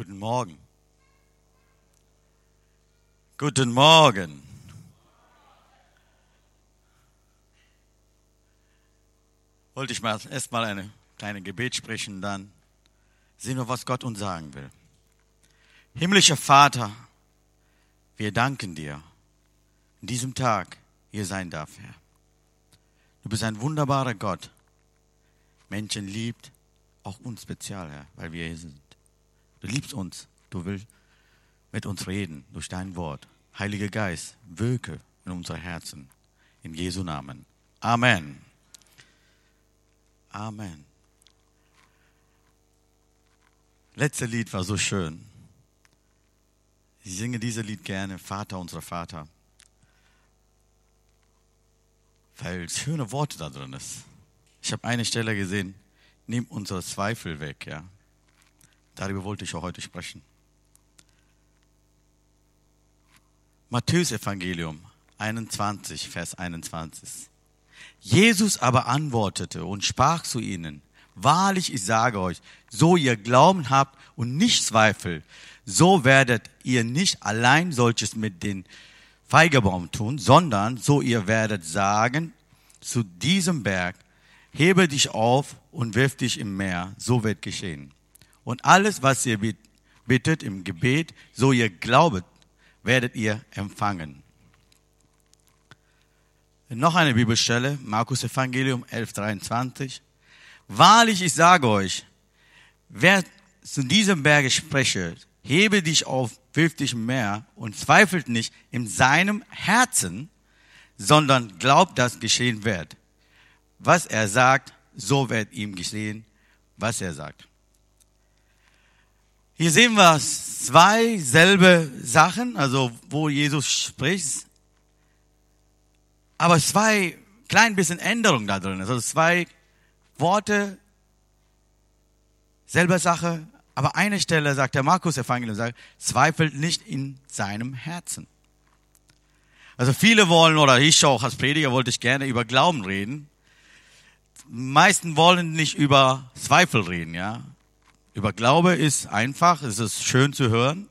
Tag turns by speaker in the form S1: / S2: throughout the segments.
S1: Guten Morgen. Guten Morgen. Wollte ich mal erstmal eine kleine Gebet sprechen, dann sehen wir, was Gott uns sagen will. Himmlischer Vater, wir danken dir in diesem Tag hier sein darf, Herr. Du bist ein wunderbarer Gott. Menschen liebt, auch uns speziell, Herr, weil wir hier sind. Du liebst uns. Du willst mit uns reden durch dein Wort. Heiliger Geist, wirke in unsere Herzen. In Jesu Namen. Amen. Amen. Letzte Lied war so schön. Ich singe dieses Lied gerne, Vater unser Vater, weil schöne Worte da drin ist. Ich habe eine Stelle gesehen, nimm unsere Zweifel weg, ja. Darüber wollte ich auch heute sprechen. Matthäus Evangelium 21, Vers 21. Jesus aber antwortete und sprach zu ihnen, Wahrlich, ich sage euch, so ihr Glauben habt und nicht Zweifel, so werdet ihr nicht allein solches mit den Feigebaum tun, sondern so ihr werdet sagen zu diesem Berg, hebe dich auf und wirf dich im Meer, so wird geschehen. Und alles, was ihr bittet im Gebet, so ihr glaubet, werdet ihr empfangen. Noch eine Bibelstelle, Markus Evangelium 11.23. Wahrlich, ich sage euch, wer zu diesem Berge spreche, hebe dich auf, wirf dich im Meer und zweifelt nicht in seinem Herzen, sondern glaubt, dass geschehen wird. Was er sagt, so wird ihm geschehen, was er sagt. Hier sehen wir zwei selbe Sachen, also wo Jesus spricht, aber zwei klein bisschen Änderungen da drin. Also zwei Worte, selber Sache, aber eine Stelle sagt der Markus Evangelium, sagt, zweifelt nicht in seinem Herzen. Also viele wollen, oder ich auch als Prediger wollte ich gerne über Glauben reden. meisten wollen nicht über Zweifel reden, ja. Über Glaube ist einfach, es ist schön zu hören,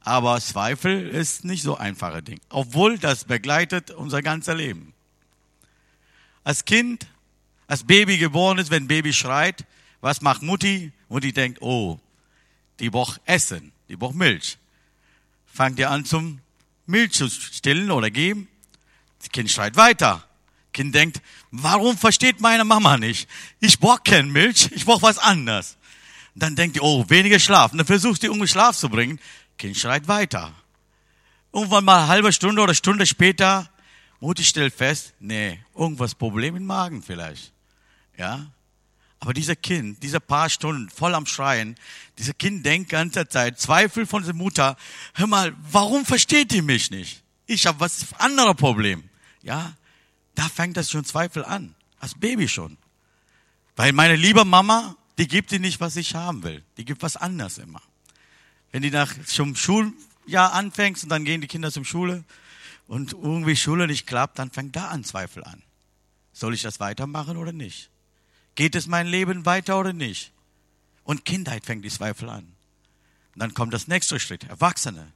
S1: aber Zweifel ist nicht so einfache Ding. Obwohl das begleitet unser ganzes Leben. Als Kind als Baby geboren ist, wenn Baby schreit, was macht Mutti? Mutti denkt, oh, die braucht Essen, die braucht Milch. Fangt ihr an zum Milch zu stillen oder geben? Das Kind schreit weiter. Das kind denkt, warum versteht meine Mama nicht? Ich brauche keine Milch, ich brauche was anderes. Dann denkt ihr, oh, weniger Schlaf. Und dann versucht ihr, um Schlaf zu bringen. Kind schreit weiter. Irgendwann mal eine halbe Stunde oder Stunde später, Mutti stellt fest, nee, irgendwas Problem im Magen vielleicht. Ja? Aber dieser Kind, dieser paar Stunden voll am Schreien, dieser Kind denkt ganze Zeit, Zweifel von der Mutter, hör mal, warum versteht die mich nicht? Ich habe was anderes Problem. Ja? Da fängt das schon Zweifel an. Als Baby schon. Weil meine liebe Mama, die gibt dir nicht, was ich haben will. Die gibt was anderes immer. Wenn die nach zum Schuljahr anfängst und dann gehen die Kinder zum Schule und irgendwie Schule nicht klappt, dann fängt da an Zweifel an. Soll ich das weitermachen oder nicht? Geht es mein Leben weiter oder nicht? Und Kindheit fängt die Zweifel an. Und dann kommt das nächste Schritt, Erwachsene.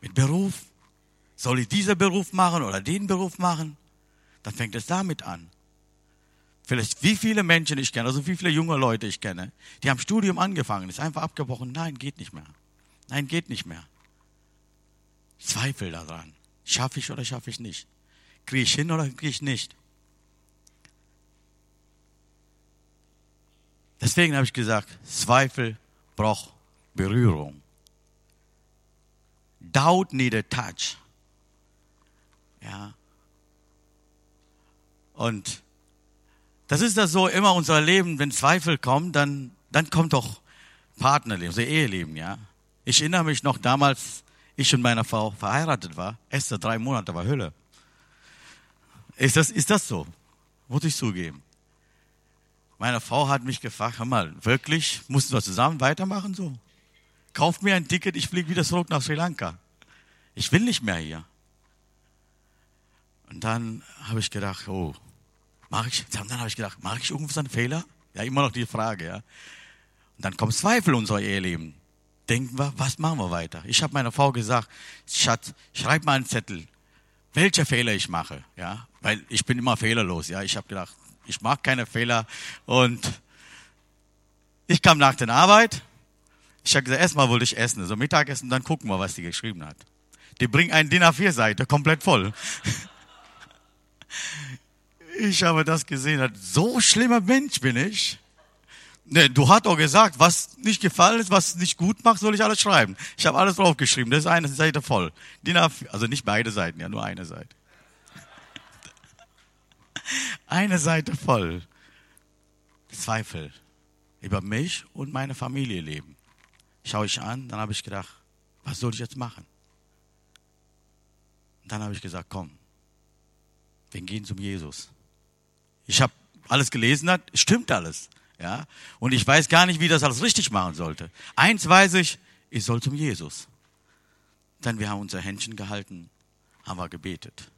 S1: Mit Beruf. Soll ich diesen Beruf machen oder den Beruf machen? Dann fängt es damit an. Vielleicht wie viele Menschen ich kenne, also wie viele junge Leute ich kenne, die haben Studium angefangen, ist einfach abgebrochen. Nein, geht nicht mehr. Nein, geht nicht mehr. Zweifel daran. Schaffe ich oder schaffe ich nicht? Kriege ich hin oder kriege ich nicht? Deswegen habe ich gesagt, Zweifel braucht Berührung. Doubt need a touch. Ja. Und das ist das so immer unser Leben, wenn Zweifel kommen, dann, dann kommt doch Partnerleben, unser Eheleben, ja. Ich erinnere mich noch damals, ich und meine Frau verheiratet war, erste drei Monate war Hölle. Ist das, ist das so? Muss ich zugeben. Meine Frau hat mich gefragt, hör mal, wirklich, mussten wir zusammen weitermachen so? Kauf mir ein Ticket, ich fliege wieder zurück nach Sri Lanka. Ich will nicht mehr hier. Und dann habe ich gedacht, oh, mache ich, dann habe ich gedacht, mache ich irgendwas einen Fehler? Ja, immer noch die Frage, ja. Und dann kommt Zweifel in unser Eheleben. denken wir, was machen wir weiter? Ich habe meiner Frau gesagt, Schatz, schreib mal einen Zettel, welche Fehler ich mache, ja, weil ich bin immer fehlerlos, ja. Ich habe gedacht, ich mag keine Fehler und ich kam nach der Arbeit. Ich habe gesagt, erstmal wollte ich essen, also Mittagessen, dann gucken wir, was die geschrieben hat. Die bringt ein DIN A4-Seite komplett voll. Ich habe das gesehen, so schlimmer Mensch bin ich. Nee, du hast doch gesagt, was nicht gefallen ist, was nicht gut macht, soll ich alles schreiben. Ich habe alles draufgeschrieben. Das ist eine Seite voll. DIN A4, also nicht beide Seiten, ja, nur eine Seite. Eine Seite voll. Zweifel über mich und meine Familie leben. Schaue ich an, dann habe ich gedacht, was soll ich jetzt machen? Dann habe ich gesagt, komm, wir gehen zum Jesus. Ich habe alles gelesen, hat, stimmt alles. Ja? Und ich weiß gar nicht, wie das alles richtig machen sollte. Eins weiß ich, ich soll zum Jesus. Denn wir haben unser Händchen gehalten, haben wir gebetet.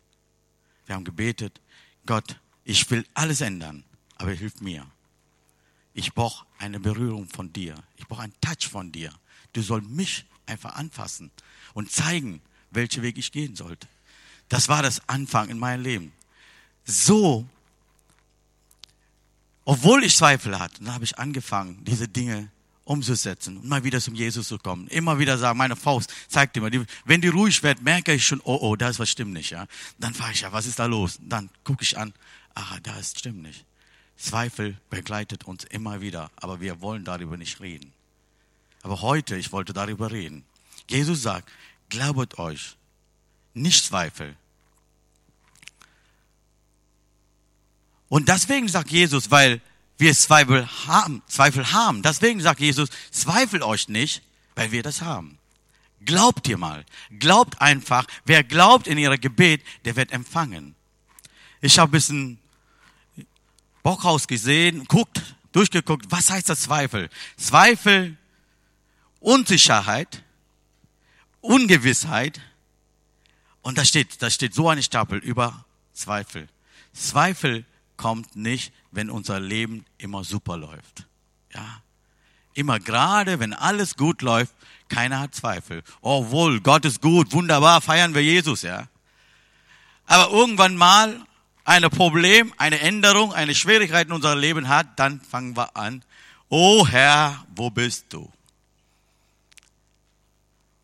S1: Wir haben gebetet, Gott, ich will alles ändern, aber hilf mir. Ich brauche eine Berührung von dir. Ich brauche einen Touch von dir. Du sollst mich einfach anfassen und zeigen, welchen Weg ich gehen sollte. Das war das Anfang in meinem Leben. So obwohl ich Zweifel hatte, dann habe ich angefangen, diese Dinge umzusetzen und mal wieder zum Jesus zu kommen. Immer wieder sagen, meine Faust zeigt immer, wenn die ruhig wird, merke ich schon, oh, oh, da ist was stimmt nicht, ja. Dann frage ich ja, was ist da los? Dann gucke ich an, ah, da ist stimmt nicht. Zweifel begleitet uns immer wieder, aber wir wollen darüber nicht reden. Aber heute, ich wollte darüber reden. Jesus sagt, glaubet euch, nicht Zweifel, Und deswegen sagt Jesus, weil wir Zweifel haben, Zweifel haben. Deswegen sagt Jesus, zweifelt euch nicht, weil wir das haben. Glaubt ihr mal. Glaubt einfach. Wer glaubt in ihrer Gebet, der wird empfangen. Ich habe ein bisschen Bockhaus gesehen, guckt, durchgeguckt, was heißt das Zweifel? Zweifel, Unsicherheit, Ungewissheit. Und da steht, da steht so eine Stapel über Zweifel. Zweifel kommt nicht, wenn unser Leben immer super läuft. Ja. Immer gerade, wenn alles gut läuft, keiner hat Zweifel. Oh wohl, Gott ist gut, wunderbar, feiern wir Jesus, ja. Aber irgendwann mal ein Problem, eine Änderung, eine Schwierigkeit in unserem Leben hat, dann fangen wir an. Oh Herr, wo bist du?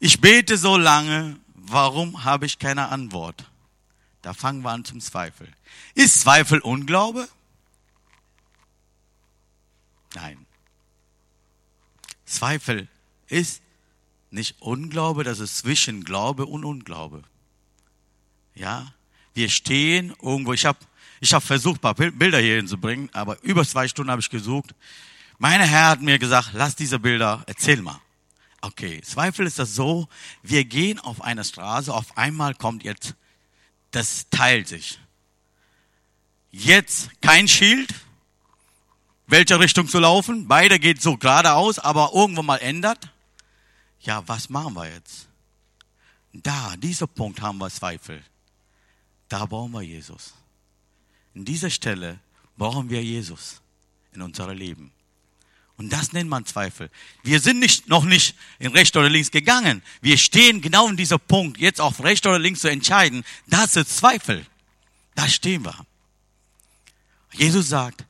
S1: Ich bete so lange, warum habe ich keine Antwort? Da fangen wir an zum Zweifel. Ist Zweifel Unglaube? Nein. Zweifel ist nicht Unglaube, das ist zwischen Glaube und Unglaube. Ja, wir stehen irgendwo. Ich habe ich hab versucht, paar Bilder hier hinzubringen, aber über zwei Stunden habe ich gesucht. Meine Herr hat mir gesagt, lass diese Bilder, erzähl mal. Okay, Zweifel ist das so, wir gehen auf einer Straße, auf einmal kommt jetzt das teilt sich. Jetzt kein Schild, welche Richtung zu laufen. Beide geht so geradeaus, aber irgendwo mal ändert. Ja, was machen wir jetzt? Da, dieser Punkt haben wir Zweifel. Da brauchen wir Jesus. In dieser Stelle brauchen wir Jesus in unserem Leben. Und das nennt man Zweifel. Wir sind nicht, noch nicht in rechts oder links gegangen. Wir stehen genau in dieser Punkt, jetzt auf rechts oder links zu entscheiden. Das ist Zweifel. Da stehen wir. Jesus sagt,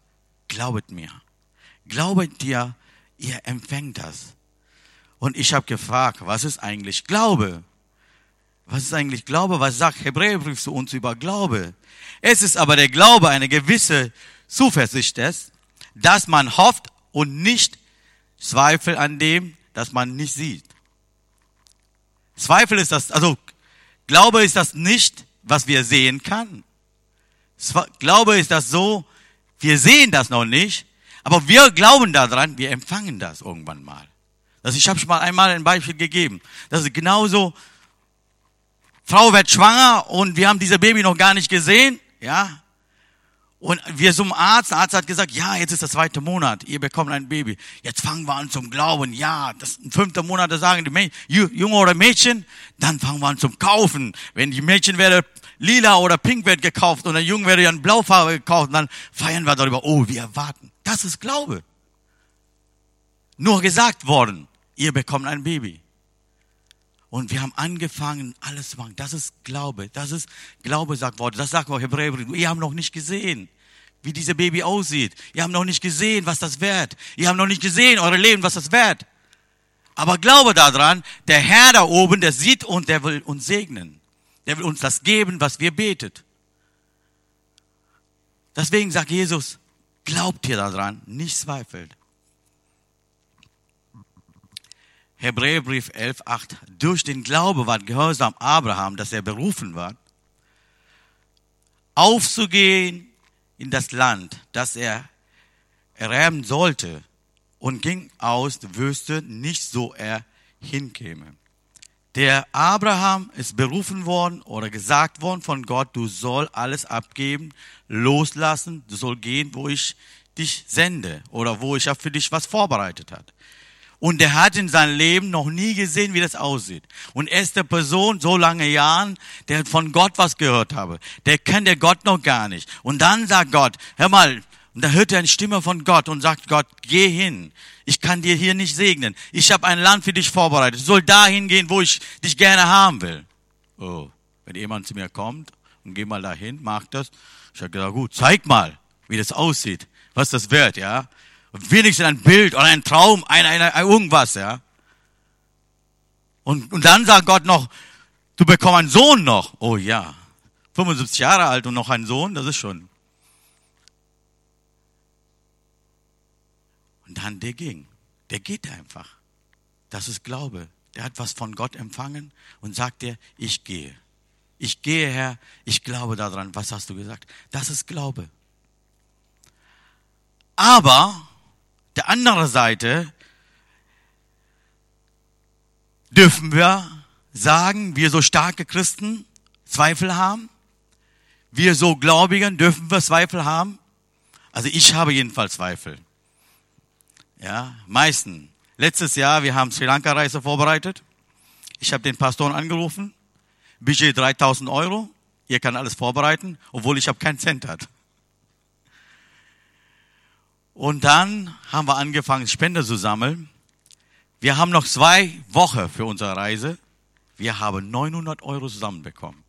S1: glaubet mir. Glaubet dir, ihr empfängt das. Und ich habe gefragt, was ist eigentlich Glaube? Was ist eigentlich Glaube? Was sagt Hebräerbrief zu uns über Glaube? Es ist aber der Glaube eine gewisse Zuversicht, dass man hofft und nicht Zweifel an dem, dass man nicht sieht. Zweifel ist das, also Glaube ist das nicht, was wir sehen kann. Glaube ist das so, wir sehen das noch nicht, aber wir glauben daran, wir empfangen das irgendwann mal. Das, ich habe schon mal einmal ein Beispiel gegeben. Das ist genauso, Frau wird schwanger und wir haben diese Baby noch gar nicht gesehen, ja, und wir zum Arzt, der Arzt hat gesagt, ja, jetzt ist der zweite Monat, ihr bekommt ein Baby. Jetzt fangen wir an zum Glauben, ja, das fünfte Monat, da sagen die Mädchen, Junge oder Mädchen, dann fangen wir an zum Kaufen. Wenn die Mädchen werden lila oder pink wird gekauft und der Junge wird in Blaufarbe gekauft, dann feiern wir darüber, oh, wir erwarten. Das ist Glaube. Nur gesagt worden. ihr bekommt ein Baby. Und wir haben angefangen, alles zu machen. Das ist Glaube. Das ist Glaube, sagt Wort. Das sagt auch Hebräerbrief. Ihr habt noch nicht gesehen, wie dieses Baby aussieht. Ihr habt noch nicht gesehen, was das wert. Ihr habt noch nicht gesehen, eure Leben, was das wert. Aber glaube daran, der Herr da oben, der sieht und der will uns segnen. Der will uns das geben, was wir betet. Deswegen sagt Jesus, glaubt ihr daran, nicht zweifelt. Hebräerbrief 11, 8. Durch den Glaube war Gehorsam Abraham, dass er berufen war, aufzugehen in das Land, das er erwerben sollte, und ging aus, wüsste nicht, so er hinkäme. Der Abraham ist berufen worden oder gesagt worden von Gott, du soll alles abgeben, loslassen, du soll gehen, wo ich dich sende oder wo ich ja für dich was vorbereitet hat. Und er hat in seinem Leben noch nie gesehen, wie das aussieht. Und er ist der Person, so lange Jahren, der von Gott was gehört habe. Der kennt der Gott noch gar nicht. Und dann sagt Gott, hör mal, und da hört er eine Stimme von Gott und sagt Gott, geh hin. Ich kann dir hier nicht segnen. Ich habe ein Land für dich vorbereitet. Du soll dahin gehen, wo ich dich gerne haben will. Oh, wenn jemand zu mir kommt und geh mal dahin, mach das. Ich habe gesagt, gut, zeig mal, wie das aussieht, was das wird, ja. Wenigstens ein Bild oder ein Traum, ein, ein, ein irgendwas, ja. Und, und dann sagt Gott noch, du bekommst einen Sohn noch. Oh ja, 75 Jahre alt und noch einen Sohn, das ist schon. Und dann der ging. Der geht einfach. Das ist Glaube. Der hat was von Gott empfangen und sagt dir, ich gehe. Ich gehe, Herr, ich glaube daran. Was hast du gesagt? Das ist Glaube. Aber der andere Seite dürfen wir sagen, wir so starke Christen Zweifel haben. Wir so Gläubigen dürfen wir Zweifel haben. Also ich habe jedenfalls Zweifel. Ja, meisten. Letztes Jahr, wir haben Sri Lanka Reise vorbereitet. Ich habe den Pastor angerufen. Budget 3000 Euro. Ihr kann alles vorbereiten, obwohl ich habe keinen Cent hat. Und dann haben wir angefangen, Spender zu sammeln. Wir haben noch zwei Wochen für unsere Reise. Wir haben 900 Euro zusammenbekommen.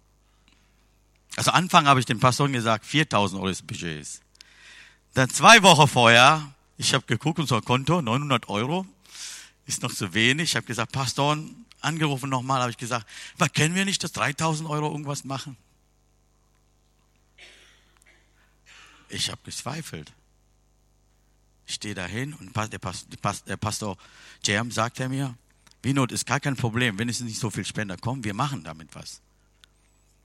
S1: Also Anfang habe ich dem Pastor gesagt, 4000 Euro ist Budget. Dann zwei Wochen vorher, ich habe geguckt, unser Konto, 900 Euro, ist noch zu wenig. Ich habe gesagt, Pastor, angerufen nochmal, habe ich gesagt, was können wir nicht, dass 3000 Euro irgendwas machen? Ich habe gezweifelt. Ich stehe dahin und der Pastor, der Pastor Jam sagt er mir, Winot ist gar kein Problem, wenn es nicht so viel Spender kommen, wir machen damit was.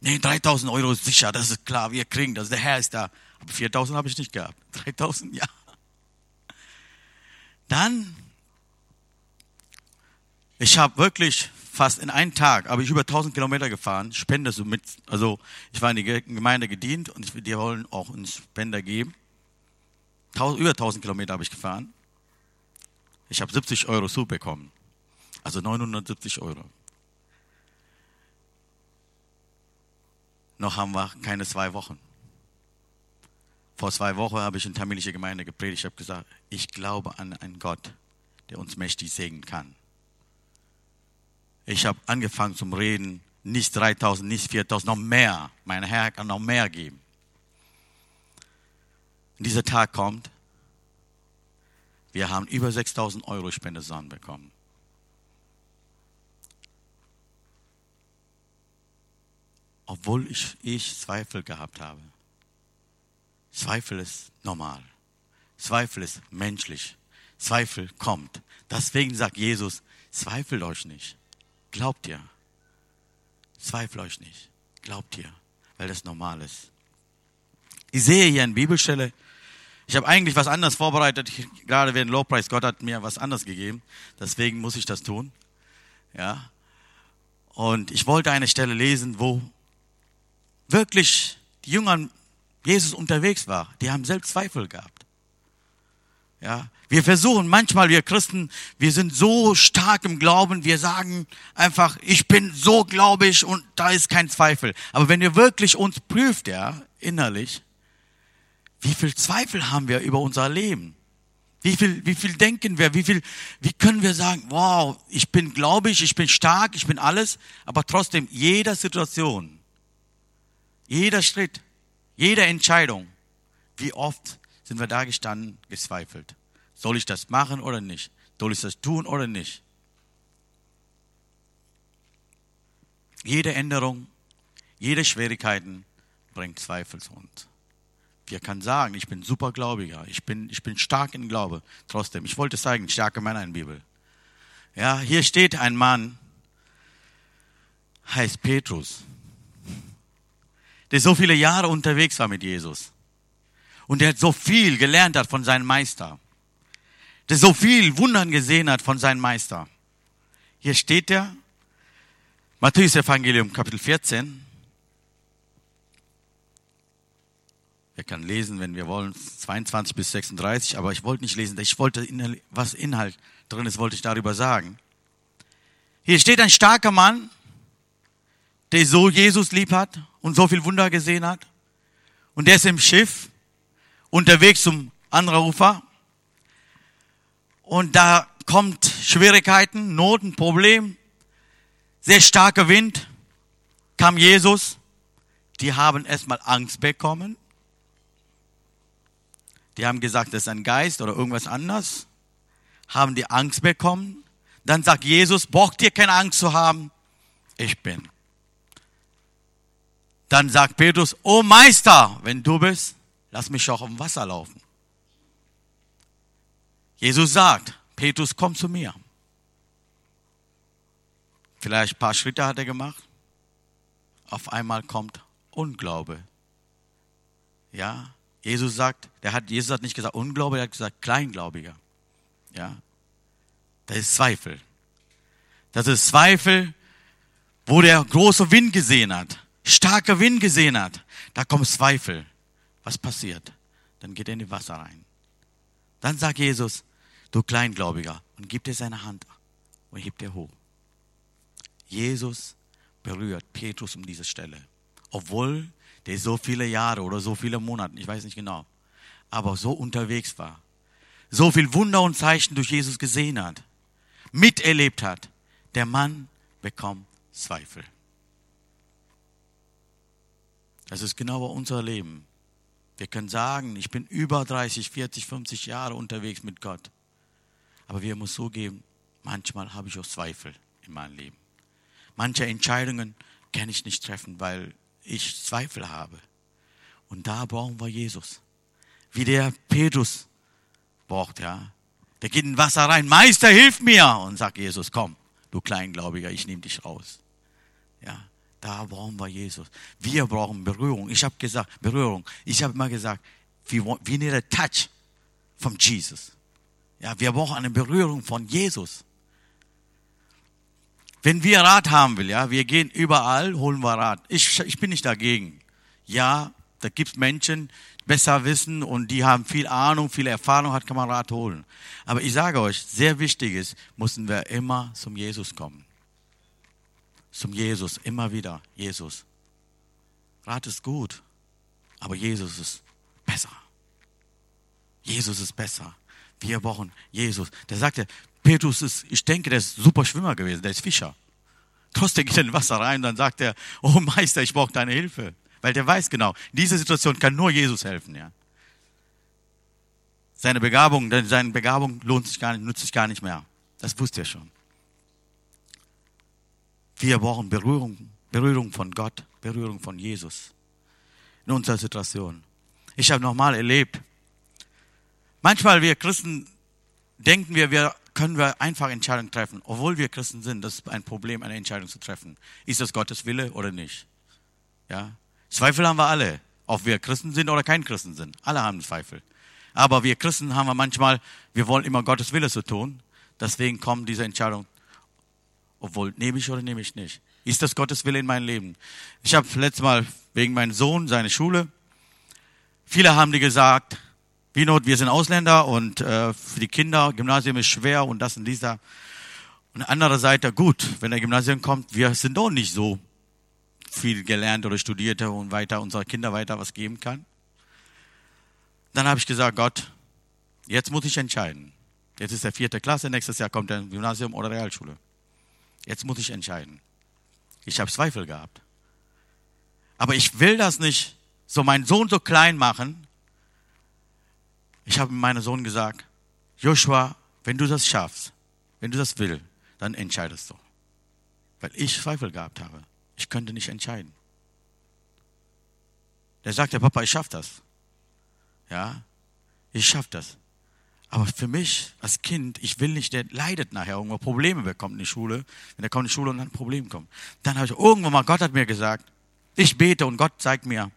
S1: Nee, 3000 Euro ist sicher, das ist klar, wir kriegen das, der Herr ist da. Aber 4000 habe ich nicht gehabt. 3000, ja. Dann, ich habe wirklich fast in einem Tag, habe ich über 1000 Kilometer gefahren, Spender so mit, also ich war in die Gemeinde gedient und die wollen auch uns Spender geben über 1000 Kilometer habe ich gefahren. Ich habe 70 Euro zubekommen. Also 970 Euro. Noch haben wir keine zwei Wochen. Vor zwei Wochen habe ich in tamilische Gemeinde gepredigt. Ich habe gesagt, ich glaube an einen Gott, der uns mächtig segnen kann. Ich habe angefangen zum Reden, nicht 3000, nicht 4000, noch mehr. Mein Herr kann noch mehr geben. Und dieser Tag kommt, wir haben über 6000 Euro Spende zusammenbekommen. Obwohl ich, ich Zweifel gehabt habe. Zweifel ist normal. Zweifel ist menschlich. Zweifel kommt. Deswegen sagt Jesus, zweifelt euch nicht. Glaubt ihr. Zweifelt euch nicht. Glaubt ihr, weil das normal ist. Ich sehe hier eine Bibelstelle, ich habe eigentlich was anderes vorbereitet, gerade während Lowpreis. Gott hat mir was anderes gegeben. Deswegen muss ich das tun. Ja. Und ich wollte eine Stelle lesen, wo wirklich die Jünger Jesus unterwegs war. Die haben selbst Zweifel gehabt. Ja. Wir versuchen manchmal, wir Christen, wir sind so stark im Glauben, wir sagen einfach, ich bin so gläubig und da ist kein Zweifel. Aber wenn ihr wirklich uns prüft, ja, innerlich, wie viel Zweifel haben wir über unser Leben? Wie viel, wie viel denken wir? Wie viel, wie können wir sagen, wow, ich bin gläubig, ich bin stark, ich bin alles, aber trotzdem jeder Situation, jeder Schritt, jede Entscheidung, wie oft sind wir da gestanden, gezweifelt. Soll ich das machen oder nicht? Soll ich das tun oder nicht? Jede Änderung, jede Schwierigkeiten bringt Zweifel zu uns. Wir können sagen, ich bin supergläubiger, ich bin, ich bin stark in Glaube. Trotzdem, ich wollte zeigen, starke Männer in der Bibel. Ja, hier steht ein Mann, heißt Petrus, der so viele Jahre unterwegs war mit Jesus. Und der so viel gelernt hat von seinem Meister. Der so viel Wundern gesehen hat von seinem Meister. Hier steht er, Matthäus Evangelium Kapitel 14, Wir können lesen, wenn wir wollen, 22 bis 36, aber ich wollte nicht lesen. Ich wollte, was Inhalt drin ist, wollte ich darüber sagen. Hier steht ein starker Mann, der so Jesus lieb hat und so viel Wunder gesehen hat. Und der ist im Schiff unterwegs zum anderen Ufer. Und da kommt Schwierigkeiten, Noten, Problem, sehr starker Wind, kam Jesus. Die haben erstmal Angst bekommen die haben gesagt, das ist ein Geist oder irgendwas anderes, haben die Angst bekommen. Dann sagt Jesus, braucht ihr keine Angst zu haben, ich bin. Dann sagt Petrus, oh Meister, wenn du bist, lass mich auch im Wasser laufen. Jesus sagt, Petrus, komm zu mir. Vielleicht ein paar Schritte hat er gemacht. Auf einmal kommt Unglaube. Ja, Jesus sagt, der hat, Jesus hat nicht gesagt Unglaube, er hat gesagt Kleingläubiger. Ja. Das ist Zweifel. Das ist Zweifel, wo der große Wind gesehen hat, starker Wind gesehen hat. Da kommt Zweifel. Was passiert? Dann geht er in die Wasser rein. Dann sagt Jesus, du Kleingläubiger, und gibt dir seine Hand und hebt er hoch. Jesus berührt Petrus um diese Stelle. Obwohl der so viele Jahre oder so viele Monate, ich weiß nicht genau, aber so unterwegs war, so viel Wunder und Zeichen durch Jesus gesehen hat, miterlebt hat, der Mann bekommt Zweifel. Das ist genau unser Leben. Wir können sagen, ich bin über 30, 40, 50 Jahre unterwegs mit Gott. Aber wir müssen so geben, manchmal habe ich auch Zweifel in meinem Leben. Manche Entscheidungen kann ich nicht treffen, weil ich Zweifel habe. Und da brauchen wir Jesus. Wie der Petrus braucht, ja. Der geht in Wasser rein. Meister, hilf mir! Und sagt Jesus, komm, du Kleingläubiger, ich nehme dich raus. Ja. Da brauchen wir Jesus. Wir brauchen Berührung. Ich habe gesagt, Berührung. Ich habe immer gesagt, we, want, we touch from Jesus. Ja, wir brauchen eine Berührung von Jesus. Wenn wir Rat haben will, ja, wir gehen überall, holen wir Rat. Ich, ich bin nicht dagegen. Ja, da gibt es Menschen, besser wissen und die haben viel Ahnung, viel Erfahrung, hat kann man Rat holen. Aber ich sage euch, sehr wichtig ist, müssen wir immer zum Jesus kommen. Zum Jesus, immer wieder, Jesus. Rat ist gut, aber Jesus ist besser. Jesus ist besser. Wir brauchen Jesus. Der sagte, Petrus ist, ich denke, der ist super Schwimmer gewesen, der ist Fischer. Trotzdem geht er in Wasser rein, dann sagt er, oh Meister, ich brauche deine Hilfe. Weil der weiß genau, in dieser Situation kann nur Jesus helfen, ja. Seine Begabung, seine Begabung lohnt sich gar nicht, nutzt sich gar nicht mehr. Das wusste er schon. Wir brauchen Berührung, Berührung von Gott, Berührung von Jesus in unserer Situation. Ich habe nochmal erlebt, manchmal wir Christen denken wir, wir können wir einfach Entscheidungen treffen, obwohl wir Christen sind. Das ist ein Problem, eine Entscheidung zu treffen. Ist das Gottes Wille oder nicht? Ja. Zweifel haben wir alle, ob wir Christen sind oder kein Christen sind. Alle haben Zweifel. Aber wir Christen haben wir manchmal, wir wollen immer Gottes Wille zu tun. Deswegen kommen diese Entscheidungen. Obwohl, nehme ich oder nehme ich nicht? Ist das Gottes Wille in meinem Leben? Ich habe letztes Mal wegen meinem Sohn, seine Schule, viele haben die gesagt, Winot, wir sind Ausländer und äh, für die Kinder, Gymnasium ist schwer und das und dieser. Und andere Seite, gut, wenn der Gymnasium kommt, wir sind doch nicht so viel gelernt oder studierte und weiter unsere Kinder weiter was geben kann. Dann habe ich gesagt, Gott, Jetzt muss ich entscheiden. Jetzt ist er vierte Klasse, nächstes Jahr kommt ins Gymnasium oder Realschule. Jetzt muss ich entscheiden. Ich habe Zweifel gehabt. Aber ich will das nicht so meinen Sohn so klein machen. Ich habe meinem Sohn gesagt, Joshua, wenn du das schaffst, wenn du das willst, dann entscheidest du. Weil ich Zweifel gehabt habe. Ich könnte nicht entscheiden. Der sagte, Papa, ich schaff das. Ja, ich schaff das. Aber für mich als Kind, ich will nicht, der leidet nachher irgendwo Probleme bekommt in die Schule, wenn er kommt in die Schule und dann ein Problem kommt. Dann habe ich irgendwann mal, Gott hat mir gesagt, ich bete und Gott zeigt mir,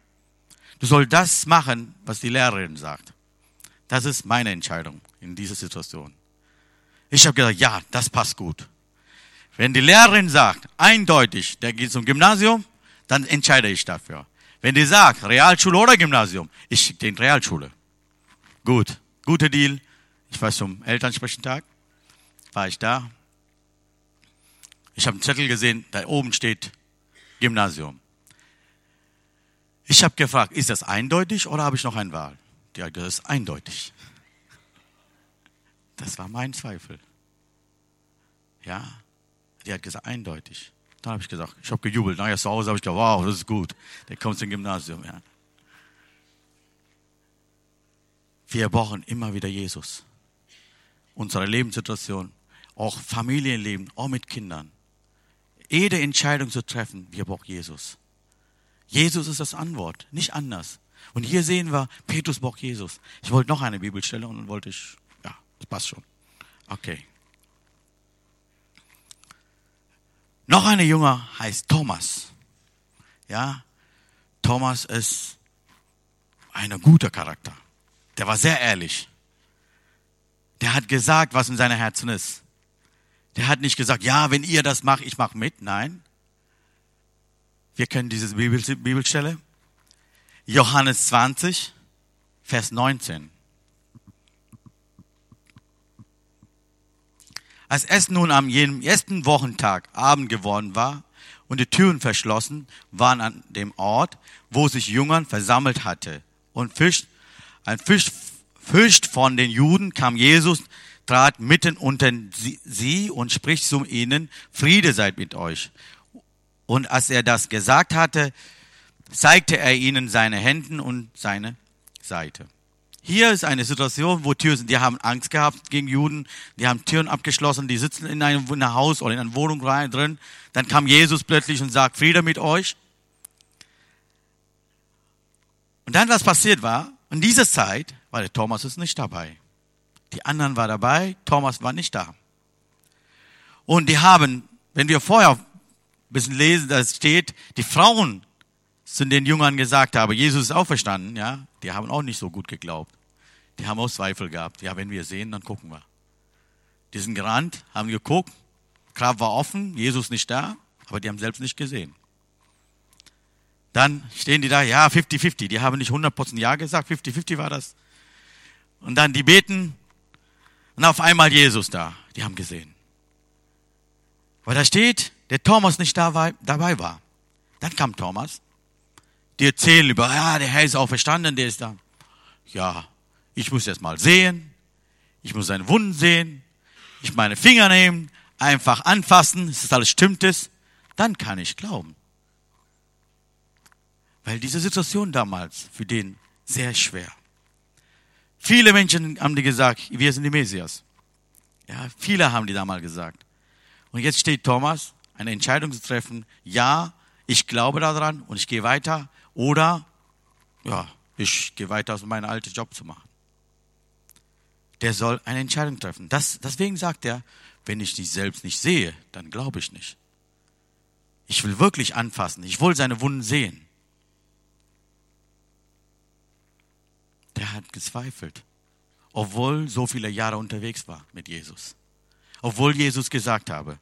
S1: du sollst das machen, was die Lehrerin sagt. Das ist meine Entscheidung in dieser Situation. Ich habe gesagt, ja, das passt gut. Wenn die Lehrerin sagt, eindeutig, der geht zum Gymnasium, dann entscheide ich dafür. Wenn die sagt, Realschule oder Gymnasium, ich schicke den Realschule. Gut, guter Deal. Ich war zum Elternsprechentag, war ich da. Ich habe einen Zettel gesehen, da oben steht Gymnasium. Ich habe gefragt, ist das eindeutig oder habe ich noch eine Wahl? Die hat gesagt, das ist eindeutig. Das war mein Zweifel. Ja, die hat gesagt, eindeutig. Dann habe ich gesagt, ich habe gejubelt. Nachher zu Hause habe ich gesagt, wow, das ist gut. Der kommt zum Gymnasium. Ja. Wir brauchen immer wieder Jesus. Unsere Lebenssituation, auch Familienleben, auch mit Kindern. Jede Entscheidung zu treffen, wir brauchen Jesus. Jesus ist das Antwort, nicht anders. Und hier sehen wir, Petrus braucht Jesus. Ich wollte noch eine Bibelstelle und dann wollte ich, ja, das passt schon. Okay. Noch eine Jünger heißt Thomas. Ja, Thomas ist ein guter Charakter. Der war sehr ehrlich. Der hat gesagt, was in seinem Herzen ist. Der hat nicht gesagt, ja, wenn ihr das macht, ich mache mit. Nein. Wir kennen diese Bibelstelle. Johannes 20, Vers 19. Als es nun am ersten Wochentag Abend geworden war und die Türen verschlossen waren an dem Ort, wo sich Jüngern versammelt hatte, und Fisch, ein Fisch, Fürst von den Juden kam Jesus, trat mitten unter sie und spricht zu ihnen, Friede seid mit euch. Und als er das gesagt hatte, zeigte er ihnen seine Hände und seine Seite. Hier ist eine Situation, wo Türen sind. Die haben Angst gehabt gegen Juden. Die haben Türen abgeschlossen. Die sitzen in einem, in einem Haus oder in einer Wohnung rein, drin. Dann kam Jesus plötzlich und sagt, Friede mit euch. Und dann, was passiert war, in dieser Zeit war der Thomas ist nicht dabei. Die anderen waren dabei, Thomas war nicht da. Und die haben, wenn wir vorher ein bisschen lesen, da steht, die Frauen zu den Jüngern gesagt haben, Jesus ist auferstanden, ja, die haben auch nicht so gut geglaubt. Die haben auch Zweifel gehabt. Ja, wenn wir sehen, dann gucken wir. Die sind gerannt, haben geguckt, Grab war offen, Jesus nicht da, aber die haben selbst nicht gesehen. Dann stehen die da, ja, 50-50. Die haben nicht 100% Ja gesagt, 50-50 war das. Und dann die beten und auf einmal Jesus da. Die haben gesehen. Weil da steht, der Thomas nicht dabei war. Dann kam Thomas die erzählen über, ja, der Herr ist auferstanden, der ist da. Ja, ich muss jetzt mal sehen. Ich muss seine Wunden sehen. Ich meine Finger nehmen, einfach anfassen, ist das alles stimmt es, dann kann ich glauben. Weil diese Situation damals für den sehr schwer. Viele Menschen haben die gesagt, wir sind die Messias. Ja, viele haben die damals gesagt. Und jetzt steht Thomas, eine Entscheidung zu treffen, ja, ich glaube daran und ich gehe weiter oder, ja, ich gehe weiter, um meinen alten Job zu machen. Der soll eine Entscheidung treffen. Das, deswegen sagt er, wenn ich dich selbst nicht sehe, dann glaube ich nicht. Ich will wirklich anfassen. Ich will seine Wunden sehen. Der hat gezweifelt, obwohl so viele Jahre unterwegs war mit Jesus. Obwohl Jesus gesagt habe,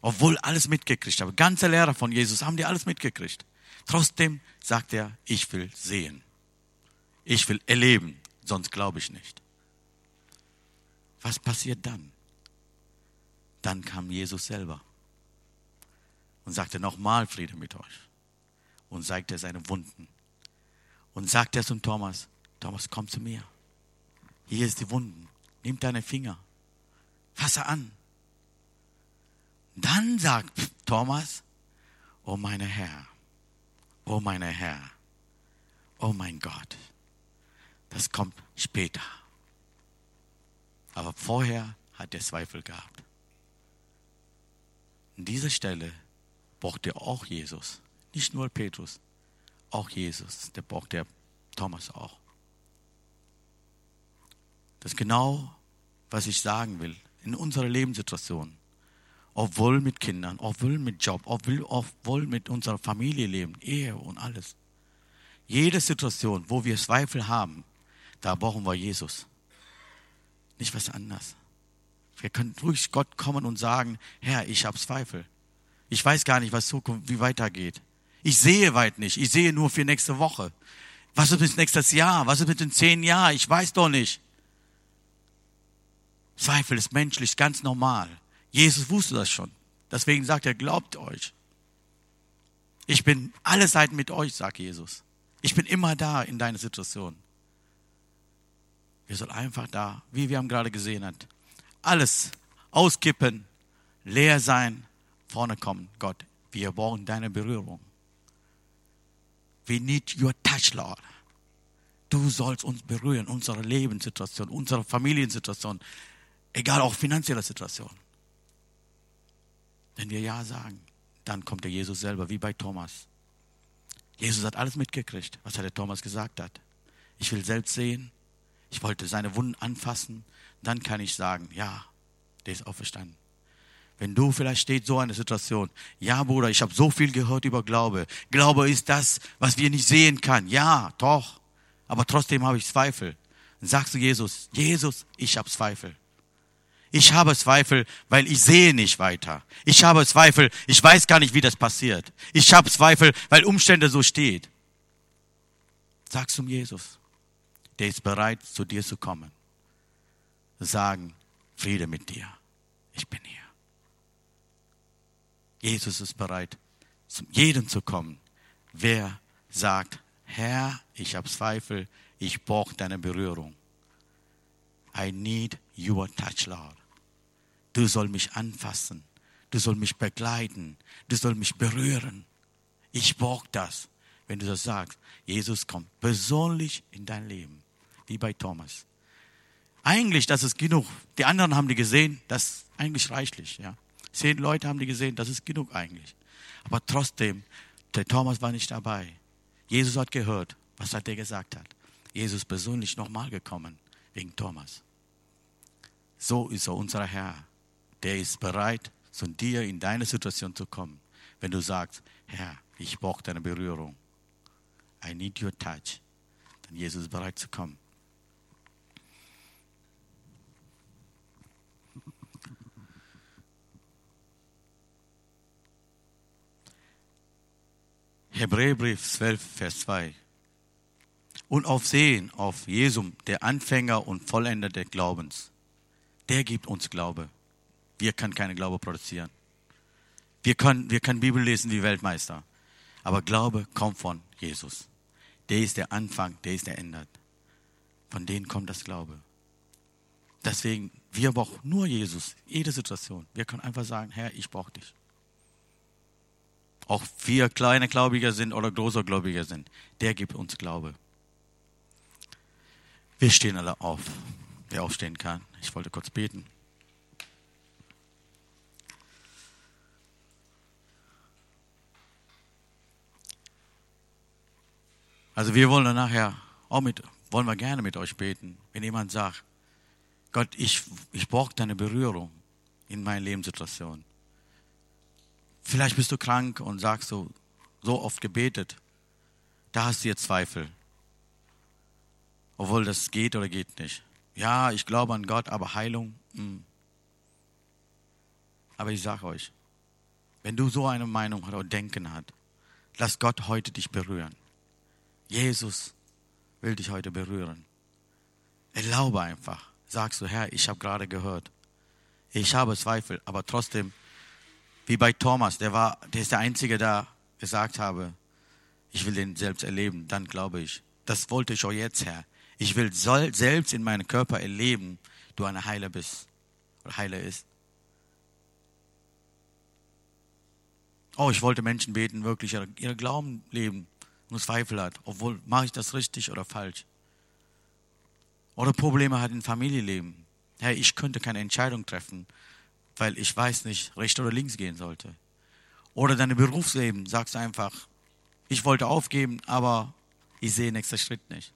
S1: obwohl alles mitgekriegt habe, ganze Lehrer von Jesus haben die alles mitgekriegt. Trotzdem sagt er, ich will sehen. Ich will erleben, sonst glaube ich nicht. Was passiert dann? Dann kam Jesus selber und sagte nochmal Friede mit euch und zeigte seine Wunden und sagte zum Thomas, Thomas, komm zu mir. Hier ist die Wunden. Nimm deine Finger. Fasse an. Dann sagt Thomas, oh meine Herr, oh meine Herr, oh mein Gott. Das kommt später. Aber vorher hat er Zweifel gehabt. An dieser Stelle braucht er auch Jesus. Nicht nur Petrus, auch Jesus. Der braucht der Thomas auch. Das ist genau, was ich sagen will. In unserer Lebenssituation, obwohl mit Kindern, obwohl mit Job, obwohl, obwohl mit unserer Familie leben, Ehe und alles. Jede Situation, wo wir Zweifel haben, da brauchen wir Jesus. Nicht was anderes. Wir können durch Gott kommen und sagen, Herr, ich habe Zweifel. Ich weiß gar nicht, was Zukunft, wie weitergeht. Ich sehe weit nicht. Ich sehe nur für nächste Woche. Was ist mit nächstes Jahr? Was ist mit den zehn Jahren? Ich weiß doch nicht. Zweifel ist menschlich, ganz normal. Jesus wusste das schon. Deswegen sagt er, glaubt euch. Ich bin alle Seiten mit euch, sagt Jesus. Ich bin immer da in deiner Situation. Wir sollen einfach da, wie wir haben gerade gesehen hat, alles auskippen, leer sein, vorne kommen. Gott, wir brauchen deine Berührung. We need your touch, Lord. Du sollst uns berühren, unsere Lebenssituation, unsere Familiensituation, egal auch finanzielle Situation. Wenn wir Ja sagen, dann kommt der Jesus selber, wie bei Thomas. Jesus hat alles mitgekriegt, was der Thomas gesagt hat. Ich will selbst sehen, ich wollte seine Wunden anfassen, dann kann ich sagen, ja, der ist auferstanden. Wenn du vielleicht steht so eine Situation, ja Bruder, ich habe so viel gehört über Glaube. Glaube ist das, was wir nicht sehen kann. Ja, doch. Aber trotzdem habe ich Zweifel. Dann sagst du Jesus, Jesus, ich habe Zweifel. Ich habe Zweifel, weil ich sehe nicht weiter. Ich habe Zweifel, ich weiß gar nicht, wie das passiert. Ich habe Zweifel, weil Umstände so steht. Sagst du Jesus der ist bereit, zu dir zu kommen. Sagen, Friede mit dir, ich bin hier. Jesus ist bereit, zum jedem zu kommen. Wer sagt, Herr, ich habe Zweifel, ich brauche deine Berührung. I need your touch, Lord. Du sollst mich anfassen. Du sollst mich begleiten. Du sollst mich berühren. Ich brauche das. Wenn du das sagst, Jesus kommt persönlich in dein Leben wie bei Thomas. Eigentlich, das ist genug. Die anderen haben die gesehen, das ist eigentlich reichlich. Ja. Zehn Leute haben die gesehen, das ist genug eigentlich. Aber trotzdem, der Thomas war nicht dabei. Jesus hat gehört, was er gesagt hat. Jesus persönlich nochmal gekommen wegen Thomas. So ist er unser Herr. Der ist bereit, zu dir in deine Situation zu kommen. Wenn du sagst, Herr, ich brauche deine Berührung. I need your touch. Dann Jesus ist bereit zu kommen. Hebräerbrief 12, Vers 2. Und auf Sehen auf Jesum, der Anfänger und Vollender des Glaubens. Der gibt uns Glaube. Wir können keine Glaube produzieren. Wir können, wir können Bibel lesen wie Weltmeister. Aber Glaube kommt von Jesus. Der ist der Anfang, der ist der Ende. Von denen kommt das Glaube. Deswegen, wir brauchen nur Jesus, jede Situation. Wir können einfach sagen, Herr, ich brauche dich auch wir kleine Gläubiger sind oder große Gläubiger sind, der gibt uns Glaube. Wir stehen alle auf. Wer aufstehen kann. Ich wollte kurz beten. Also wir wollen nachher auch mit, wollen wir gerne mit euch beten. Wenn jemand sagt, Gott, ich, ich brauche deine Berührung in meiner Lebenssituation. Vielleicht bist du krank und sagst so, so oft gebetet. Da hast du jetzt Zweifel. Obwohl das geht oder geht nicht. Ja, ich glaube an Gott, aber Heilung. Mh. Hm. Aber ich sage euch, wenn du so eine Meinung oder Denken hast, lass Gott heute dich berühren. Jesus will dich heute berühren. Erlaube einfach. Sagst du, Herr, ich habe gerade gehört. Ich habe Zweifel, aber trotzdem wie bei Thomas, der war, der ist der Einzige, der gesagt habe, ich will den selbst erleben, dann glaube ich. Das wollte ich auch jetzt, Herr. Ich will selbst in meinem Körper erleben, du ein Heiler bist oder Heiler ist. Oh, ich wollte Menschen beten, wirklich ihre, ihre Glauben leben und Zweifel hat, obwohl mache ich das richtig oder falsch. Oder Probleme hat im Familienleben. Hey, ich könnte keine Entscheidung treffen, weil ich weiß nicht, rechts oder links gehen sollte. Oder dein Berufsleben, sagst einfach, ich wollte aufgeben, aber ich sehe nächsten Schritt nicht.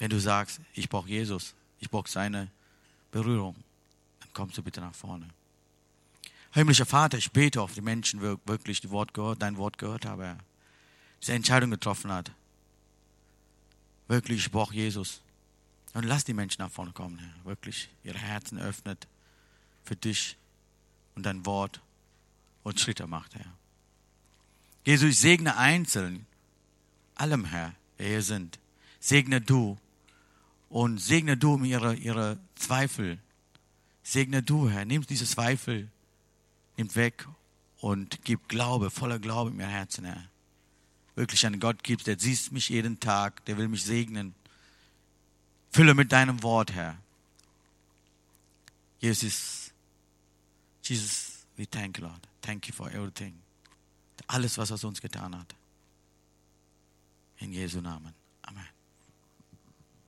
S1: Wenn du sagst, ich brauche Jesus, ich brauche seine Berührung, dann kommst du bitte nach vorne. Himmlischer Vater, ich bete auf die Menschen, die wirklich die Wort gehört, dein Wort gehört haben. Diese Entscheidung getroffen hat. Wirklich, ich brauche Jesus. Und lass die Menschen nach vorne kommen, Herr. Wirklich ihre Herzen öffnet für dich und dein Wort und Schritte macht, Herr. Jesus, ich segne einzeln, allem, Herr, der hier sind. Segne du und segne du um ihre, ihre Zweifel. Segne du, Herr, nimm diese Zweifel, nimm weg und gib Glaube, voller Glaube in mir Herzen, Herr. Wirklich an Gott gibst, der siehst mich jeden Tag, der will mich segnen. Fülle mit deinem Wort, Herr. Jesus, Jesus, we thank you, Lord. Thank you for everything. Alles, was er uns getan hat. In Jesu Namen. Amen.